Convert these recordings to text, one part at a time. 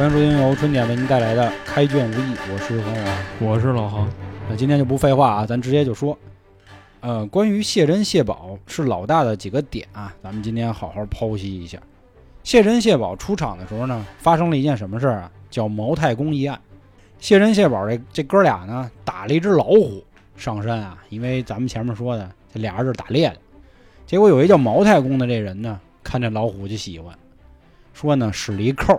欢迎收听由春点为您带来的《开卷无益》，我是黄王。我是老杭，那今天就不废话啊，咱直接就说。呃，关于谢珍谢宝是老大的几个点啊，咱们今天好好剖析一下。谢珍谢宝出场的时候呢，发生了一件什么事儿啊？叫毛太公一案。谢珍谢宝这这哥俩呢，打了一只老虎上山啊，因为咱们前面说的这俩人是打猎的。结果有一叫毛太公的这人呢，看这老虎就喜欢，说呢使了一扣，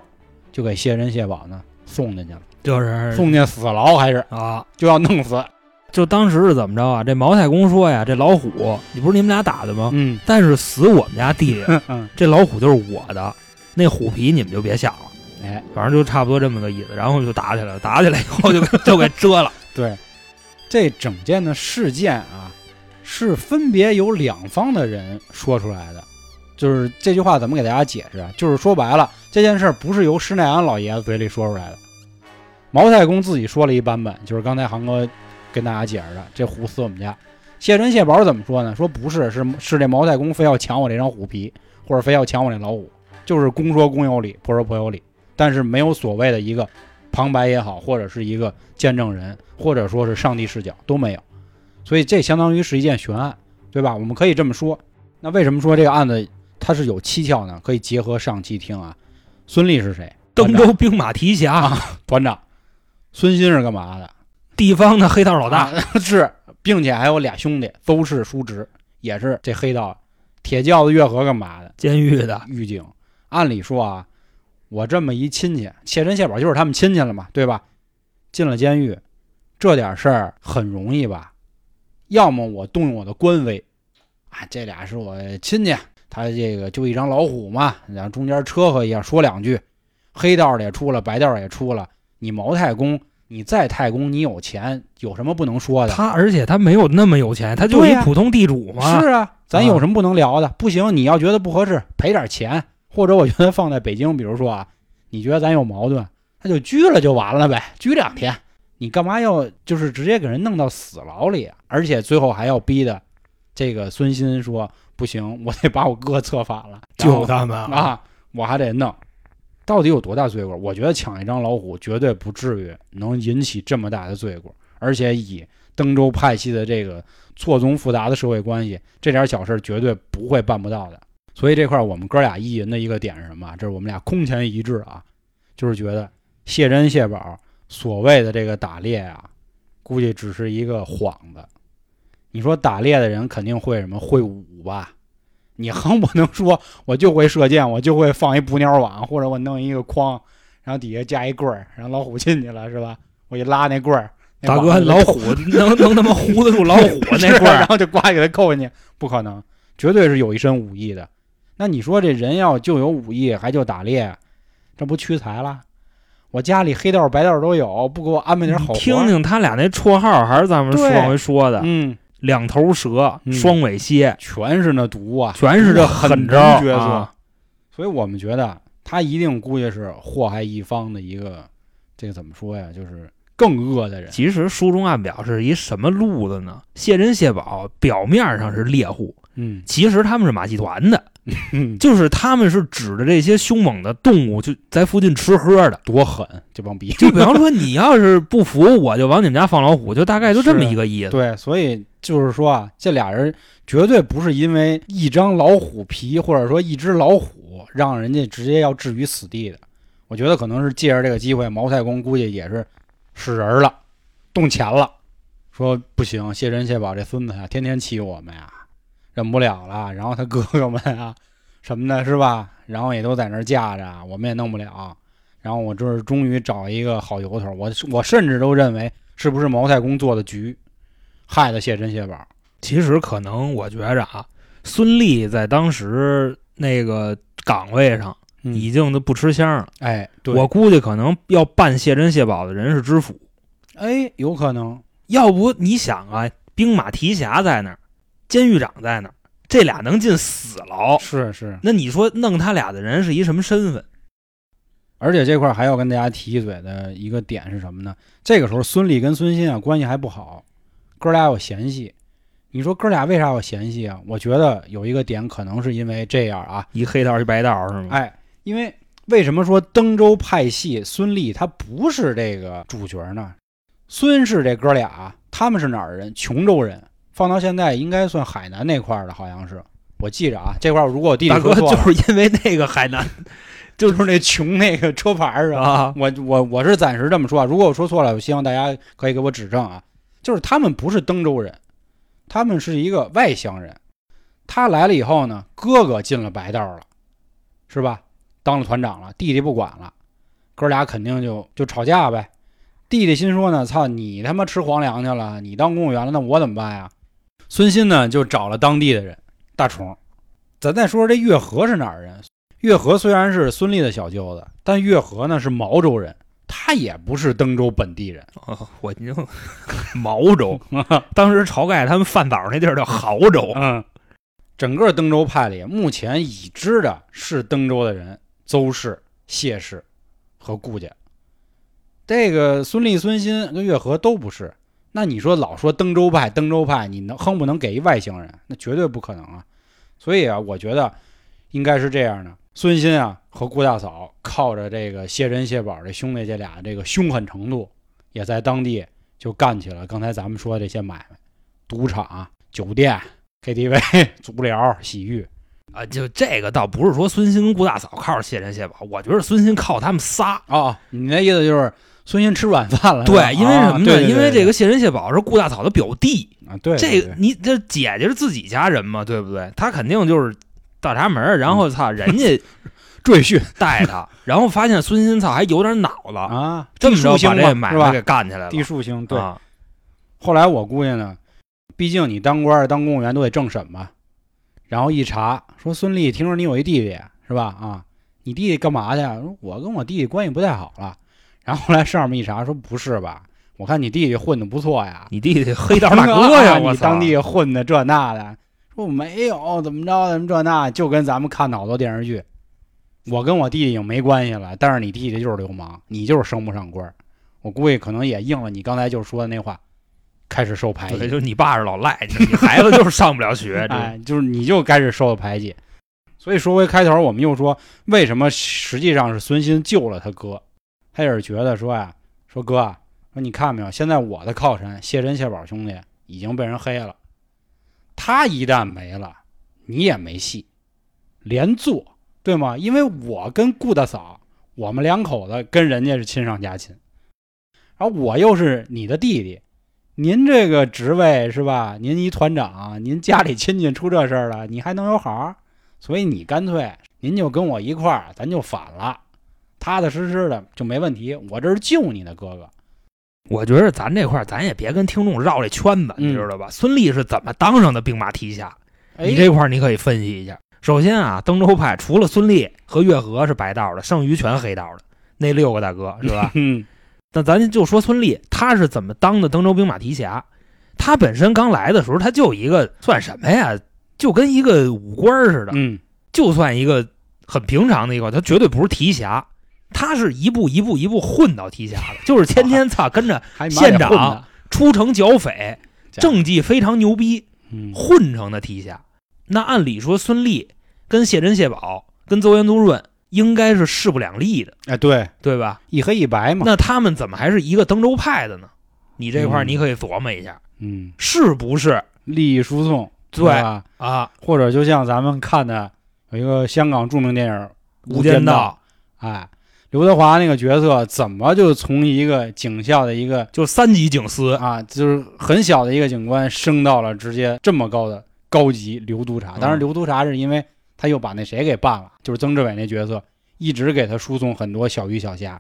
就给谢珍谢宝呢送进去了，就是送进死牢还是啊，就要弄死。就当时是怎么着啊？这毛太公说呀，这老虎，你不是你们俩打的吗？嗯但是死我们家地里，嗯，这老虎就是我的，那虎皮你们就别想了。哎，反正就差不多这么个意思，然后就打起来了，打起来以后就给 就给遮了。对，这整件的事件啊，是分别有两方的人说出来的。就是这句话怎么给大家解释啊？就是说白了，这件事儿不是由施耐庵老爷子嘴里说出来的，毛太公自己说了一版本，就是刚才航哥跟大家解释的，这虎死我们家。谢珍谢宝怎么说呢？说不是，是是这毛太公非要抢我这张虎皮，或者非要抢我这老虎，就是公说公有理，婆说婆有理，但是没有所谓的一个旁白也好，或者是一个见证人，或者说是上帝视角都没有，所以这相当于是一件悬案，对吧？我们可以这么说。那为什么说这个案子它是有蹊跷呢？可以结合上期听啊。孙立是谁？登州兵马提辖，团长。孙鑫是干嘛的？地方的黑道老大，啊 是，并且还有俩兄弟都是叔侄，也是这黑道铁轿子月河干嘛的？监狱的。狱警。按理说啊，我这么一亲戚，谢珍谢宝就是他们亲戚了嘛，对吧？进了监狱，这点事儿很容易吧？要么我动用我的官威，啊，这俩是我亲戚，他这个就一张老虎嘛，然后中间车和一下说两句，黑道的也出了，白道的也出了，你毛太公，你在太公，你有钱，有什么不能说的？他而且他没有那么有钱，他就是一普通地主嘛。是啊，咱啊有什么不能聊的？不行，你要觉得不合适，赔点钱，或者我觉得放在北京，比如说啊，你觉得咱有矛盾，那就拘了就完了呗，拘两天。你干嘛要就是直接给人弄到死牢里啊？而且最后还要逼的这个孙鑫说不行，我得把我哥策反了，救他们啊，我还得弄。到底有多大罪过？我觉得抢一张老虎绝对不至于能引起这么大的罪过，而且以登州派系的这个错综复杂的社会关系，这点小事绝对不会办不到的。所以这块我们哥俩意淫的一个点是什么？这是我们俩空前一致啊，就是觉得谢珍谢宝所谓的这个打猎啊，估计只是一个幌子。你说打猎的人肯定会什么会武吧？你横不能说我就会射箭，我就会放一捕鸟网，或者我弄一个筐，然后底下加一棍儿，然后老虎进去了是吧？我一拉那棍儿，大哥，老虎 能能他妈糊得住老虎 那棍儿？然后就呱给他扣进去，不可能，绝对是有一身武艺的。那你说这人要就有武艺，还就打猎，这不屈才了？我家里黑道白道都有，不给我安排点好活听听他俩那绰号，还是咱们往回说的嗯，两头蛇、嗯双尾蝎，全是那毒啊，全是这狠招角色。啊所以我们觉得他一定估计是祸害一方的一个，这个怎么说呀？就是更恶的人。其实书中暗表是一什么路子呢？谢珍、谢宝表面上是猎户，嗯，其实他们是马戏团的，嗯就是他们是指着这些凶猛的动物就在附近吃喝的。多狠这帮逼！就比方说，你要是不服，我就往你们家放老虎，就大概就这么一个意思。对，所以就是说啊，这俩人绝对不是因为一张老虎皮或者说一只老虎让人家直接要置于死地的。我觉得可能是借着这个机会，毛太公估计也是使人了，动钱了，说不行，谢珍谢宝这孙子呀，天天欺负我们呀，忍不了了。然后他哥哥们啊什么的，是吧？然后也都在那儿架着，我们也弄不了。然后我这儿终于找一个好由头，我我甚至都认为是不是毛太公做的局，害的谢珍谢宝。其实可能我觉着啊，孙俪在当时那个岗位上嗯已经都不吃香了。哎，对，我估计可能要办谢珍谢宝的人是知府，哎有可能，要不你想啊，兵马提辖在那儿，监狱长在那儿，这俩能进死牢，是是，那你说弄他俩的人是一什么身份？而且这块儿还要跟大家提一嘴的一个点是什么呢？这个时候孙俪跟孙鑫啊关系还不好，哥俩有嫌隙。你说哥俩为啥有嫌隙啊？我觉得有一个点可能是因为这样啊，一黑道一白道是吗？哎，因为为什么说登州派系孙俪他不是这个主角呢？孙氏这哥俩，他们是哪儿人？琼州人，放到现在应该算海南那块儿的，好像是。我记着啊，这块儿如果我弟弟大哥说错了，就是因为那个海南就是那穷那个车牌儿啊。啊，我我我是暂时这么说啊，如果我说错了，我希望大家可以给我指正啊。就是他们不是登州人，他们是一个外乡人。他来了以后呢，哥哥进了白道了，是吧？当了团长了，弟弟不管了，哥俩肯定就就吵架呗。弟弟心说呢，操你他妈吃皇粮去了，你当公务员了，那我怎么办呀？孙鑫呢就找了当地的人，大虫。咱再说说这月和是哪儿人？月和虽然是孙俪的小舅子，但月和呢是毛州人，他也不是登州本地人。哦我就 毛州，当时晁盖他们饭枣那地儿叫濠州，嗯，整个登州派里，目前已知的是登州的人，邹氏、谢氏和顾家。这个孙立、孙鑫跟月和都不是。那你说老说登州派，登州派，你能哼不能给一外星人？那绝对不可能啊！所以啊，我觉得应该是这样的：孙鑫啊和顾大嫂靠着这个谢珍、谢宝这兄弟这俩这个凶狠程度，也在当地就干起了刚才咱们说的这些买卖，赌场、酒店、KTV、足疗、洗浴。啊，就这个倒不是说孙鑫跟顾大嫂靠着谢珍谢宝，我觉得孙鑫靠他们仨。哦，你那意思就是孙鑫吃软饭了？对，因为什么呢？啊对对对因为这个谢珍谢宝是顾大嫂的表弟，啊，对，这你这姐姐是自己家人嘛，对不对？他肯定就是倒插门儿，然后操人家 赘婿 带他，然后发现孙鑫操还有点脑子，啊，这么着把这买卖给？干起来了。地树星对。啊后来我估计呢，毕竟你当官儿当公务员都得政审吧，然后一查说孙俪，听说你有一弟弟是吧？啊，你弟弟干嘛去啊？我跟我弟弟关系不太好了。然后后来上面一查说不是吧？我看你弟弟混的不错呀，你弟弟黑道 大哥呀！你当地混的这那的，说我没有怎么着怎么这那，就跟咱们看的好多电视剧，我跟我弟弟已经没关系了，但是你弟弟就是流氓，你就是升不上官儿。我估计可能也应了你刚才就说的那话，开始受排对，挤，就是你爸是老赖，你孩子就是上不了学。这哎，就是你就开始受到排挤。所以说回开头，我们又说为什么实际上是孙鑫救了他哥，他也是觉得说呀，说哥，说你看没有，现在我的靠山谢珍、谢宝兄弟已经被人黑了，他一旦没了，你也没戏，连坐对吗？因为我跟顾大嫂，我们两口子跟人家是亲上加亲，然后我又是你的弟弟，您这个职位是吧？您一团长，您家里亲戚出这事儿了，你还能有好？所以你干脆您就跟我一块儿，咱就反了，踏踏实实的就没问题。我这是救你的哥哥，我觉得咱这块儿咱也别跟听众绕这圈子，你嗯知道吧？孙俪是怎么当上的兵马提辖？哎你这块儿你可以分析一下。首先啊，登州派除了孙俪和月和是白道的，剩余全黑道的，那六个大哥是吧？嗯那咱就说孙俪，他是怎么当的登州兵马提辖？他本身刚来的时候，他就一个算什么呀？就跟一个武官儿似的，嗯就算一个很平常的一个，他绝对不是提辖，他是一步一步一步混到提辖的，就是天天操跟着 县长出城剿匪，政绩非常牛逼，嗯混成的提辖。那按理说，孙立跟谢珍、谢宝跟邹元、邹润应该是势不两立的，哎对，对吧？一黑一白嘛，那他们怎么还是一个登州派的呢？你这块你可以琢磨一下，嗯，是不是利益输送对？啊？或者就像咱们看的有一个香港著名电影《《无间道》哎，刘德华那个角色怎么就从一个警校的一个就三级警司，啊，就是很小的一个警官，升到了直接这么高的高级刘督察。当然，嗯刘督察是因为他又把那谁给办了，就是曾志伟那角色，一直给他输送很多小鱼小虾，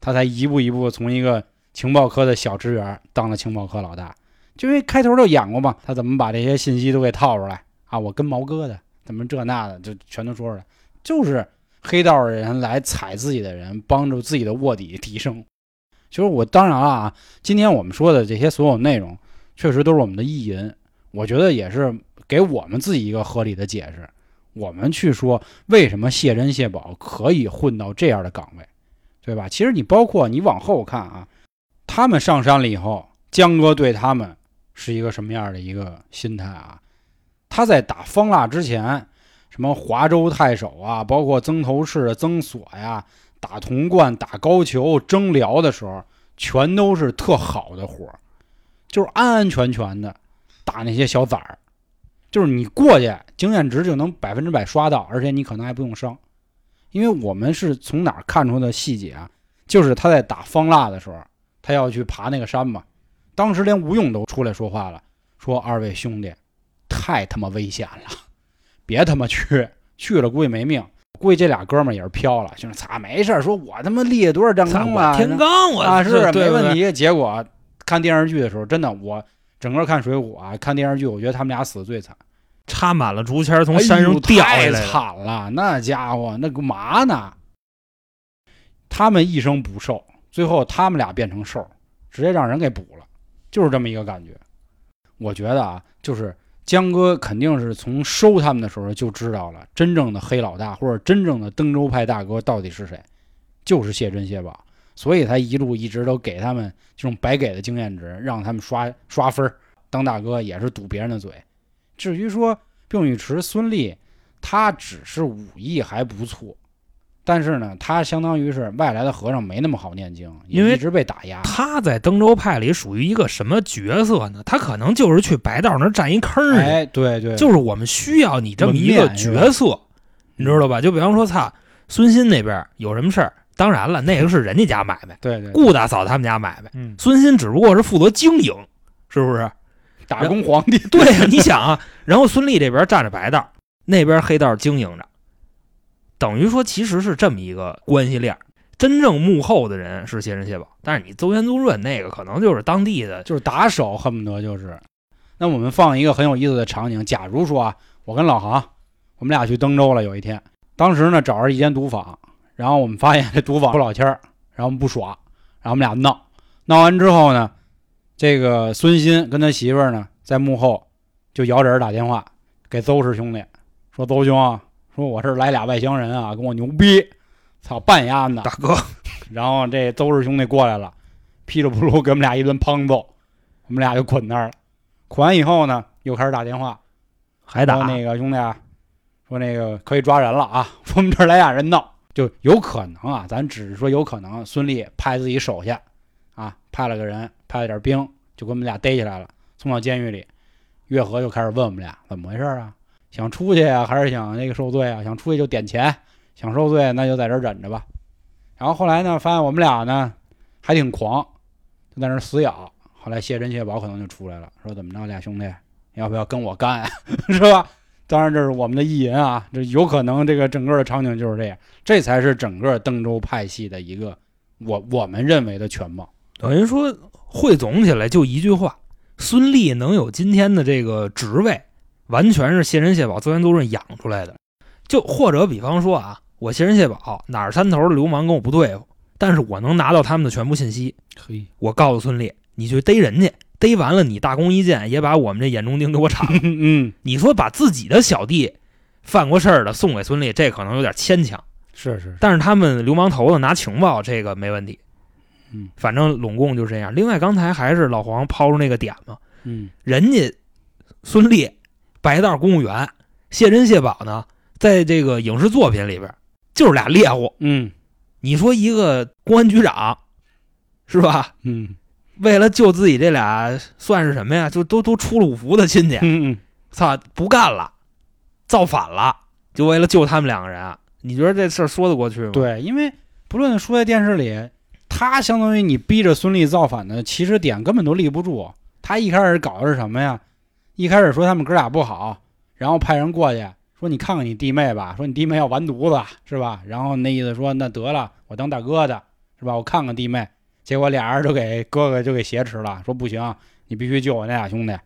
他才一步一步从一个情报科的小职员当了情报科老大。就因为开头就演过嘛，他怎么把这些信息都给套出来啊？我跟毛哥的，怎么这那的，就全都说出来，就是黑道的人来踩自己的人，帮助自己的卧底提升。就是我当然了啊，今天我们说的这些所有内容，确实都是我们的意淫，我觉得也是给我们自己一个合理的解释。我们去说为什么谢珍、谢宝可以混到这样的岗位，对吧？其实你包括你往后看啊，他们上山了以后，江哥对他们是一个什么样的一个心态啊？他在打方腊之前，什么华州太守啊，包括曾头市、曾锁呀，打潼关、打高俅、征辽的时候，全都是特好的活儿，就是安安全全的打那些小崽儿，就是你过去经验值就能百分之百刷到，而且你可能还不用伤，因为我们是从哪儿看出的细节啊？就是他在打方腊的时候，他要去爬那个山嘛，当时连吴用都出来说话了，说二位兄弟，太他妈危险了，别他妈去，去了估计没命。估计这俩哥们儿也是飘了，就是咋，没事儿，说我他妈立多少战操我功了，天罡我啊，是没问题。结果看电视剧的时候，真的我整个看《水浒》啊，看电视剧，我觉得他们俩死的最惨，插满了竹签从山上掉下哎太来。惨了，那家伙那个嘛呢？他们一生不寿，最后他们俩变成兽，直接让人给捕了，就是这么一个感觉。我觉得啊，就是江哥肯定是从收他们的时候就知道了，真正的黑老大或者真正的登州派大哥到底是谁，就是谢珍谢宝，所以他一路一直都给他们这种白给的经验值，让他们刷刷分儿当大哥也是堵别人的嘴。至于说并尉迟孙俪，他只是武艺还不错，但是呢，他相当于是外来的和尚，没那么好念经，因为一直被打压。他在登州派里属于一个什么角色呢？他可能就是去白道那儿占一坑儿去，哎，对对，就是我们需要你这么一个角色，你知道吧？就比方说，操，孙鑫那边有什么事儿，当然了，那个是人家家买卖，对对，顾大嫂他们家买卖，嗯，孙鑫只不过是负责经营，是不是？打工皇帝，对呀，你想啊，然后孙俪这边站着白道，那边黑道经营着，等于说其实是这么一个关系链。真正幕后的人是谢珍谢宝，但是你邹元宗润那个可能就是当地的，就是打手，恨不得就是。那我们放一个很有意思的场景，假如说啊，我跟老杭，我们俩去登州了，有一天，当时呢找着一间赌坊，然后我们发现这赌坊不老千儿，然后我们不耍，然后我们俩闹，闹完之后呢，这个孙鑫跟他媳妇儿呢在幕后就摇人打电话给邹氏兄弟说：“邹兄啊，说我这儿来俩外乡人啊，跟我牛逼，操半丫的。”大哥，然后这邹氏兄弟过来了，噼里扑噜给我们俩一顿胖揍，我们俩就捆那儿了。捆完以后呢，又开始打电话，还打那个兄弟啊，说那个可以抓人了啊，说 我们这儿来俩人闹，就有可能啊，咱只是说有可能，孙俪派自己手下啊，派了个人，派了点兵，就给我们俩逮起来了，送到监狱里。月和就开始问我们俩怎么回事啊，想出去啊、还是想那个受罪啊？想出去就点钱，想受罪那就在这儿忍着吧。然后后来呢，发现我们俩呢还挺狂，就在那儿死咬。后来谢珍谢宝可能就出来了，说怎么着，俩兄弟要不要跟我干、是吧？当然这是我们的意淫啊，这有可能这个整个的场景就是这样，这才是整个登州派系的一个我我们认为的全貌。等于说汇总起来就一句话：孙俪能有今天的这个职位，完全是谢珍谢宝、邹元宗润养出来的。就或者比方说啊，我谢珍谢宝哪儿山头的流氓跟我不对付，但是我能拿到他们的全部信息，嘿，我告诉孙俪，你去逮人去，逮完了你大功一件，也把我们这眼中钉给我铲了。嗯，你说把自己的小弟犯过事儿的送给孙俪，这可能有点牵强。是是，但是他们流氓头子拿情报，这个没问题。嗯反正拢共就这样。另外，刚才还是老黄抛出那个点嘛，嗯人家孙俪、白道公务员、谢珍、谢宝呢，在这个影视作品里边就是俩猎户。嗯你说一个公安局长是吧？嗯为了救自己这俩算是什么呀？就都都出了五福的亲戚，嗯嗯，操，不干了，造反了，就为了救他们两个人。啊你觉得这事儿说得过去吗？，对，因为不论说在电视里，他相当于你逼着孙俪造反的起始点根本都立不住。他一开始搞的是什么呀？一开始说他们哥俩不好，然后派人过去说你看看你弟妹吧，说你弟妹要完犊子是吧？然后那意思说那得了，我当大哥的是吧？我看看弟妹，结果俩人就给哥哥就给挟持了，说不行，你必须救我那俩兄弟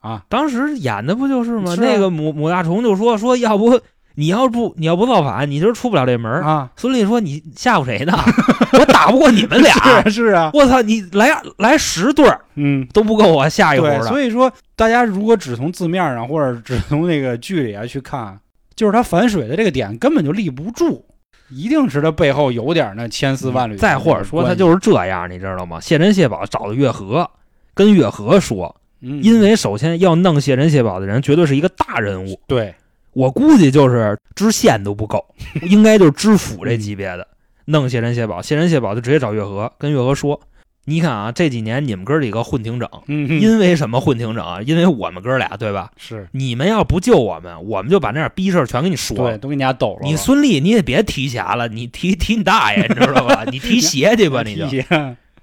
啊！当时演的不就是吗？那个母母大虫就说说，要不你要不你要不造反，你就是出不了这门儿。啊，孙俪说：“你吓唬谁呢？我打不过你们俩。是是啊，我操，你来来十对儿嗯。都不够我下一回，的。所以说大家如果只从字面上或者只从那个剧里啊去看，就是他反水的这个点根本就立不住，一定是他背后有点那千丝万缕。再或者说他就是这样，你知道吗？谢珍、谢宝找的月和，跟月和说，嗯，因为首先要弄谢珍、谢宝的人绝对是一个大人物，对，我估计就是知县都不够，应该就是知府这级别的弄谢珍谢宝，谢珍谢宝就直接找月和，跟月和说：“你看啊，这几年你们哥几个混挺整，嗯，因为什么混挺整啊？因为我们哥俩对吧？是你们要不救我们，我们就把那点逼事儿全给你说了对，。都给你家抖了。你孙俪你也别提钱了，你提提你大爷，你知道吧？你提 鞋去吧，你就。就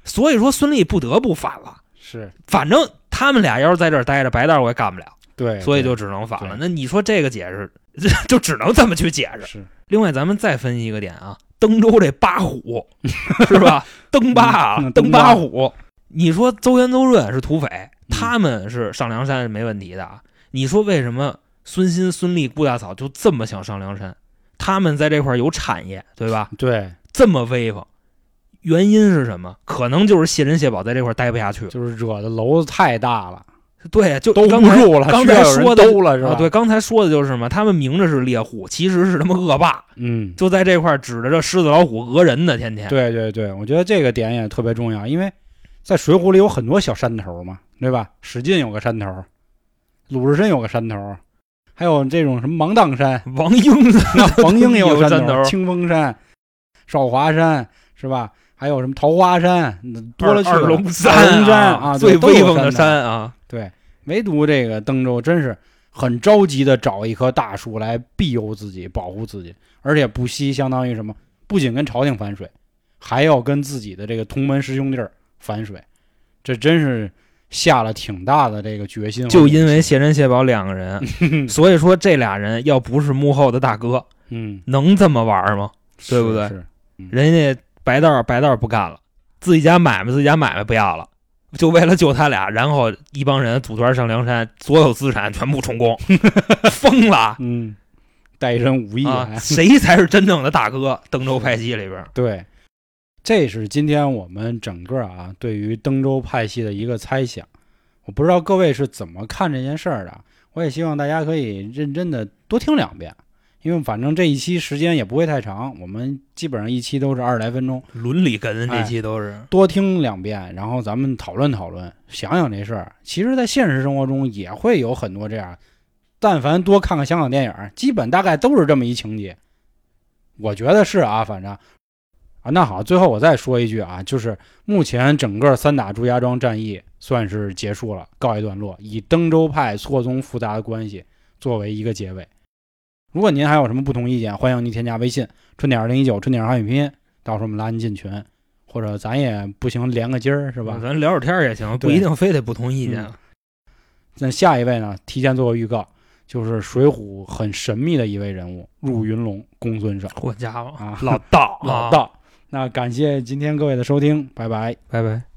所以说孙俪不得不反了。是反正他们俩要是在这儿待着，白道我也干不了，对，所以就只能反了。那你说这个解释，就只能这么去解释。是另外，咱们再分析一个点啊，登州这八虎是吧？登八啊，登八八虎。你说邹元、邹润是土匪，嗯他们是上梁山是没问题的啊。你说为什么孙鑫、孙俪、顾大嫂就这么想上梁山？他们在这块儿有产业，对吧？对，这么威风，原因是什么？可能就是谢珍、谢宝在这块儿待不下去。就是惹的楼子太大了，对，就都不住了，刚才说的兜了是吧？啊，对，，刚才说的就是什么？他们明着是猎户，其实是他妈恶霸，嗯，就在这块儿指着这狮子、老虎讹人呢，天天。对对对，我觉得这个点也特别重要，因为在《水浒》里有很多小山头嘛，对吧？史进有个山头，鲁智深有个山头，还有这种什么芒砀山，王英的 王英也有山山头清风山、少华山是吧？还有什么桃花山，嗯多了去了。二龙二山啊，最威风的山山啊！对，唯独这个登州真是很着急的找一棵大树来庇佑自己、保护自己，而且不惜相当于什么，不仅跟朝廷反水，还要跟自己的这个同门师兄弟反水，这真是下了挺大的这个决心和就。因为谢珍、谢宝两个人，所以说这俩人要不是幕后的大哥，嗯，能这么玩吗？对不对是是人家白道白道不干了，自己家买卖自己家买卖不要了，就为了救他俩，然后一帮人组团上梁山，所有资产全部充公，疯了嗯，带身武艺啊！谁才是真正的大哥？登州派系里边，对，这是今天我们整个啊对于登州派系的一个猜想。我不知道各位是怎么看这件事儿的，我也希望大家可以认真的多听两遍，因为反正这一期时间也不会太长，我们基本上一期都是二十来分钟，伦理哏哎这期都是。多听两遍，然后咱们讨论讨论，想想这事儿。其实，在现实生活中也会有很多这样，但凡多看看香港电影，基本大概都是这么一情节。我觉得是啊，反正啊，那好，最后我再说一句啊，就是目前整个三打朱家庄战役算是结束了，告一段落，以登州派错综复杂的关系作为一个结尾。如果您还有什么不同意见，欢迎您添加微信春点二零一九春点汉语拼音，到时候我们拉您进群，或者咱也不行连个筋儿是吧？咱聊会儿天儿也行，不一定非得不同意见。嗯那下一位呢，提前做个预告，就是《水浒》很神秘的一位人物入云龙公孙胜好家伙，啊，老道，啊老，道。那感谢今天各位的收听，拜拜。拜拜。